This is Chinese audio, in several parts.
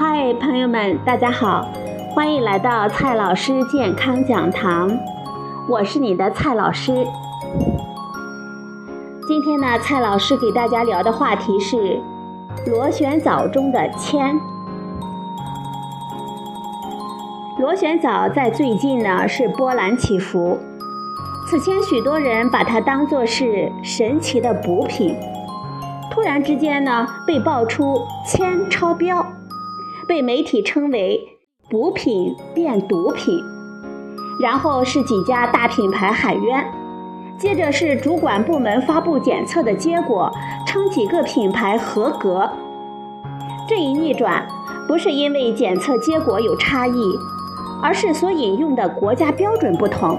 嗨，朋友们，大家好，欢迎来到蔡老师健康讲堂，我是你的蔡老师。今天呢，蔡老师给大家聊的话题是螺旋藻中的铅。螺旋藻在最近呢是波澜起伏，此前许多人把它当作是神奇的补品，突然之间呢被爆出铅超标。被媒体称为“补品变毒品”，然后是几家大品牌喊冤，接着是主管部门发布检测的结果，称几个品牌合格。这一逆转不是因为检测结果有差异，而是所引用的国家标准不同。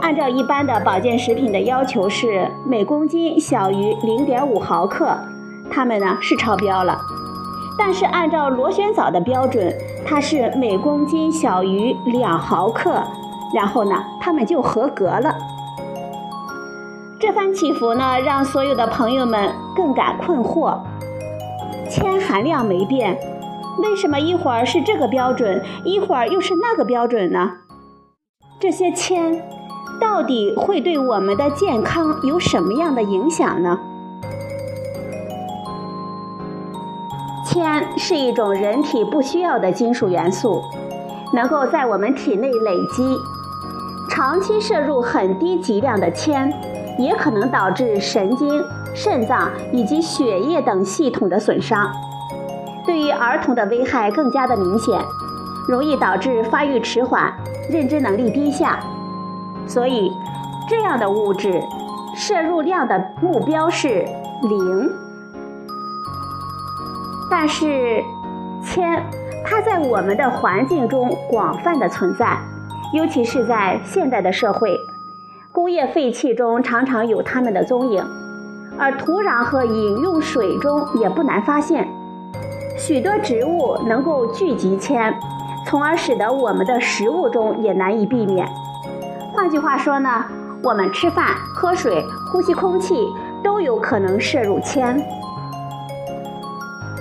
按照一般的保健食品的要求是每公斤小于零点五毫克，它们呢是超标了。但是按照螺旋藻的标准，它是每公斤小于两毫克，然后呢，它们就合格了。这番起伏呢，让所有的朋友们更感困惑：铅含量没变，为什么一会儿是这个标准，一会儿又是那个标准呢？这些铅到底会对我们的健康有什么样的影响呢？铅是一种人体不需要的金属元素，能够在我们体内累积。长期摄入很低剂量的铅，也可能导致神经、肾脏以及血液等系统的损伤。对于儿童的危害更加的明显，容易导致发育迟缓、认知能力低下。所以，这样的物质摄入量的目标是零。但是，铅它在我们的环境中广泛的存在，尤其是在现代的社会，工业废气中常常有它们的踪影，而土壤和饮用水中也不难发现。许多植物能够聚集铅，从而使得我们的食物中也难以避免。换句话说呢，我们吃饭、喝水、呼吸空气都有可能摄入铅。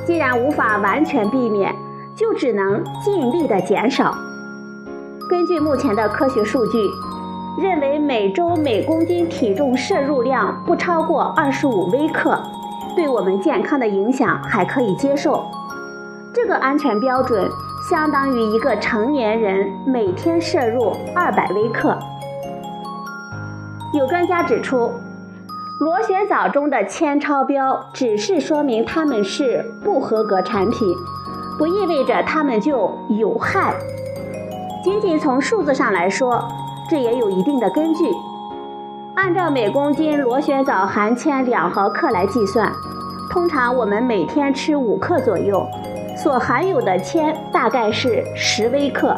既然无法完全避免，就只能尽力的减少。根据目前的科学数据，认为每周每公斤体重摄入量不超过二十五微克，对我们健康的影响还可以接受。这个安全标准相当于一个成年人每天摄入二百微克。有专家指出。螺旋藻中的铅超标，只是说明它们是不合格产品，不意味着它们就有害。仅仅从数字上来说，这也有一定的根据。按照每公斤螺旋藻含铅两毫克来计算，通常我们每天吃五克左右，所含有的铅大概是十微克。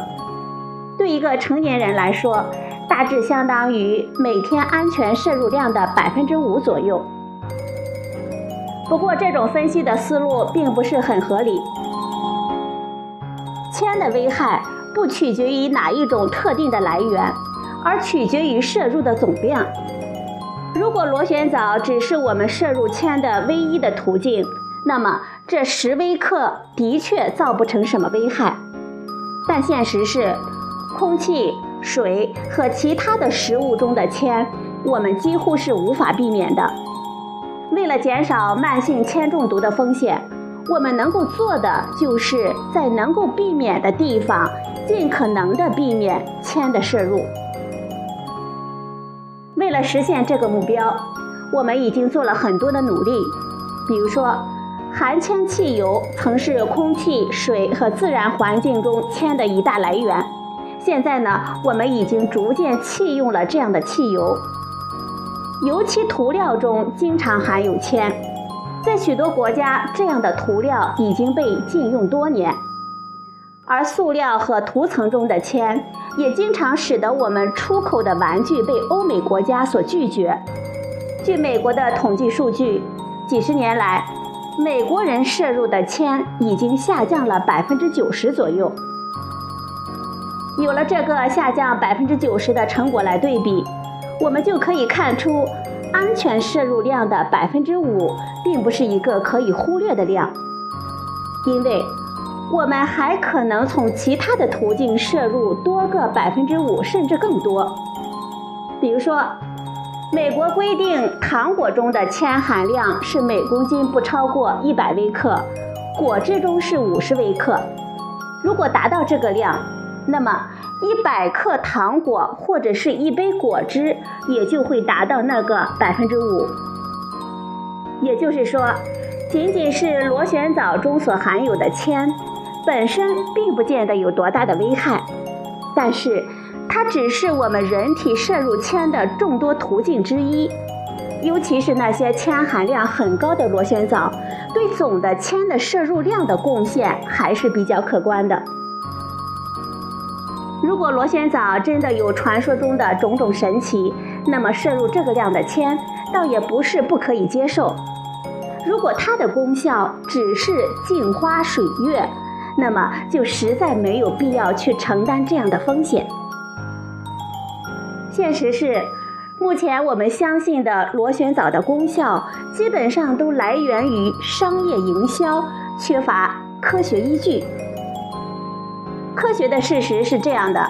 对一个成年人来说，大致相当于每天安全摄入量的百分之五左右。不过，这种分析的思路并不是很合理。铅的危害不取决于哪一种特定的来源，而取决于摄入的总量。如果螺旋藻只是我们摄入铅的唯一的途径，那么这十微克的确造不成什么危害。但现实是，空气。水和其他的食物中的铅，我们几乎是无法避免的。为了减少慢性铅中毒的风险，我们能够做的就是在能够避免的地方，尽可能的避免铅的摄入。为了实现这个目标，我们已经做了很多的努力。比如说，含铅汽油曾是空气、水和自然环境中铅的一大来源。现在呢，我们已经逐渐弃用了这样的汽油。油漆涂料中经常含有铅，在许多国家，这样的涂料已经被禁用多年。而塑料和涂层中的铅，也经常使得我们出口的玩具被欧美国家所拒绝。据美国的统计数据，几十年来，美国人摄入的铅已经下降了百分之九十左右。有了这个下降百分之九十的成果来对比，我们就可以看出，安全摄入量的百分之五并不是一个可以忽略的量。因为我们还可能从其他的途径摄入多个百分之五甚至更多。比如说，美国规定糖果中的铅含量是每公斤不超过一百微克，果汁中是五十微克。如果达到这个量，那么一百克糖果或者是一杯果汁也就会达到那个百分之五。也就是说，仅仅是螺旋藻中所含有的铅，本身并不见得有多大的危害，但是它只是我们人体摄入铅的众多途径之一。尤其是那些铅含量很高的螺旋藻，对总的铅的摄入量的贡献还是比较可观的。如果螺旋藻真的有传说中的种种神奇，那么摄入这个量的铅，倒也不是不可以接受。如果它的功效只是镜花水月，那么就实在没有必要去承担这样的风险。现实是，目前我们相信的螺旋藻的功效，基本上都来源于商业营销，缺乏科学依据。科学的事实是这样的：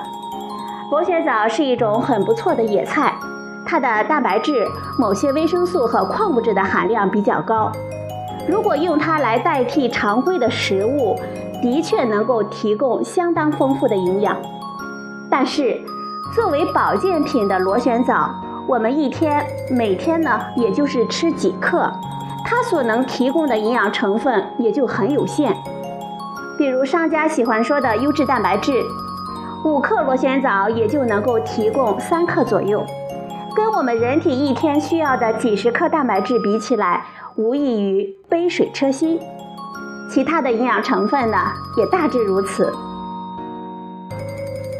螺旋藻是一种很不错的野菜，它的蛋白质、某些维生素和矿物质的含量比较高。如果用它来代替常规的食物，的确能够提供相当丰富的营养。但是，作为保健品的螺旋藻，我们一天每天呢，也就是吃几克，它所能提供的营养成分也就很有限。比如商家喜欢说的优质蛋白质，五克螺旋藻也就能够提供三克左右，跟我们人体一天需要的几十克蛋白质比起来，无异于杯水车薪。其他的营养成分呢，也大致如此。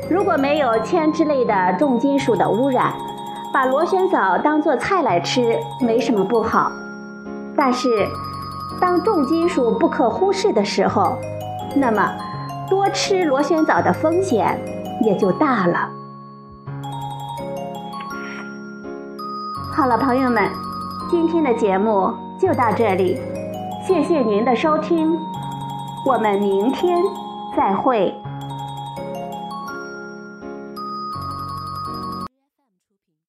如果没有铅之类的重金属的污染，把螺旋藻当做菜来吃没什么不好。但是，当重金属不可忽视的时候，那么，多吃螺旋藻的风险也就大了。好了，朋友们，今天的节目就到这里，谢谢您的收听，我们明天再会。